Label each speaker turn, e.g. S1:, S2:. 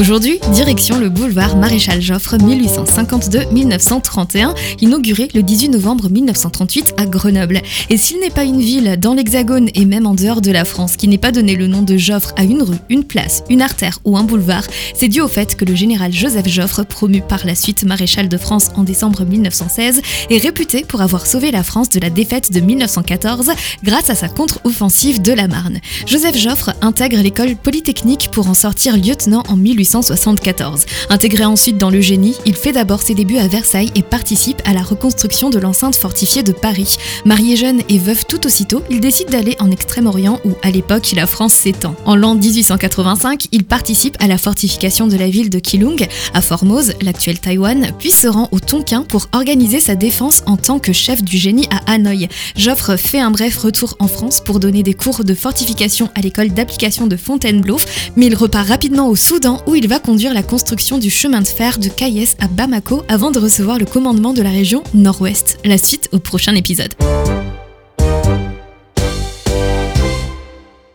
S1: Aujourd'hui, direction le boulevard Maréchal Joffre 1852-1931, inauguré le 18 novembre 1938 à Grenoble. Et s'il n'est pas une ville dans l'Hexagone et même en dehors de la France qui n'ait pas donné le nom de Joffre à une rue, une place, une artère ou un boulevard, c'est dû au fait que le général Joseph Joffre, promu par la suite maréchal de France en décembre 1916, est réputé pour avoir sauvé la France de la défaite de 1914 grâce à sa contre-offensive de la Marne. Joseph Joffre intègre l'école polytechnique pour en sortir lieutenant en 1874. Intégré ensuite dans le génie, il fait d'abord ses débuts à Versailles et participe à la reconstruction de l'enceinte fortifiée de Paris. Marié jeune et veuf tout aussitôt, il décide d'aller en Extrême-Orient où, à l'époque, la France s'étend. En l'an 1885, il participe à la fortification de la ville de Keelung, à Formose, l'actuel Taïwan, puis se rend au Tonkin pour organiser sa défense en tant que chef du génie à Hanoï. Joffre fait un bref retour en France pour donner des cours de fortification à l'école d'application de Fontainebleau, mais il repart rapidement au Soudan où il va conduire la construction du chemin de fer de Kayes à Bamako avant de recevoir le commandement de la région Nord-Ouest. La suite au prochain épisode.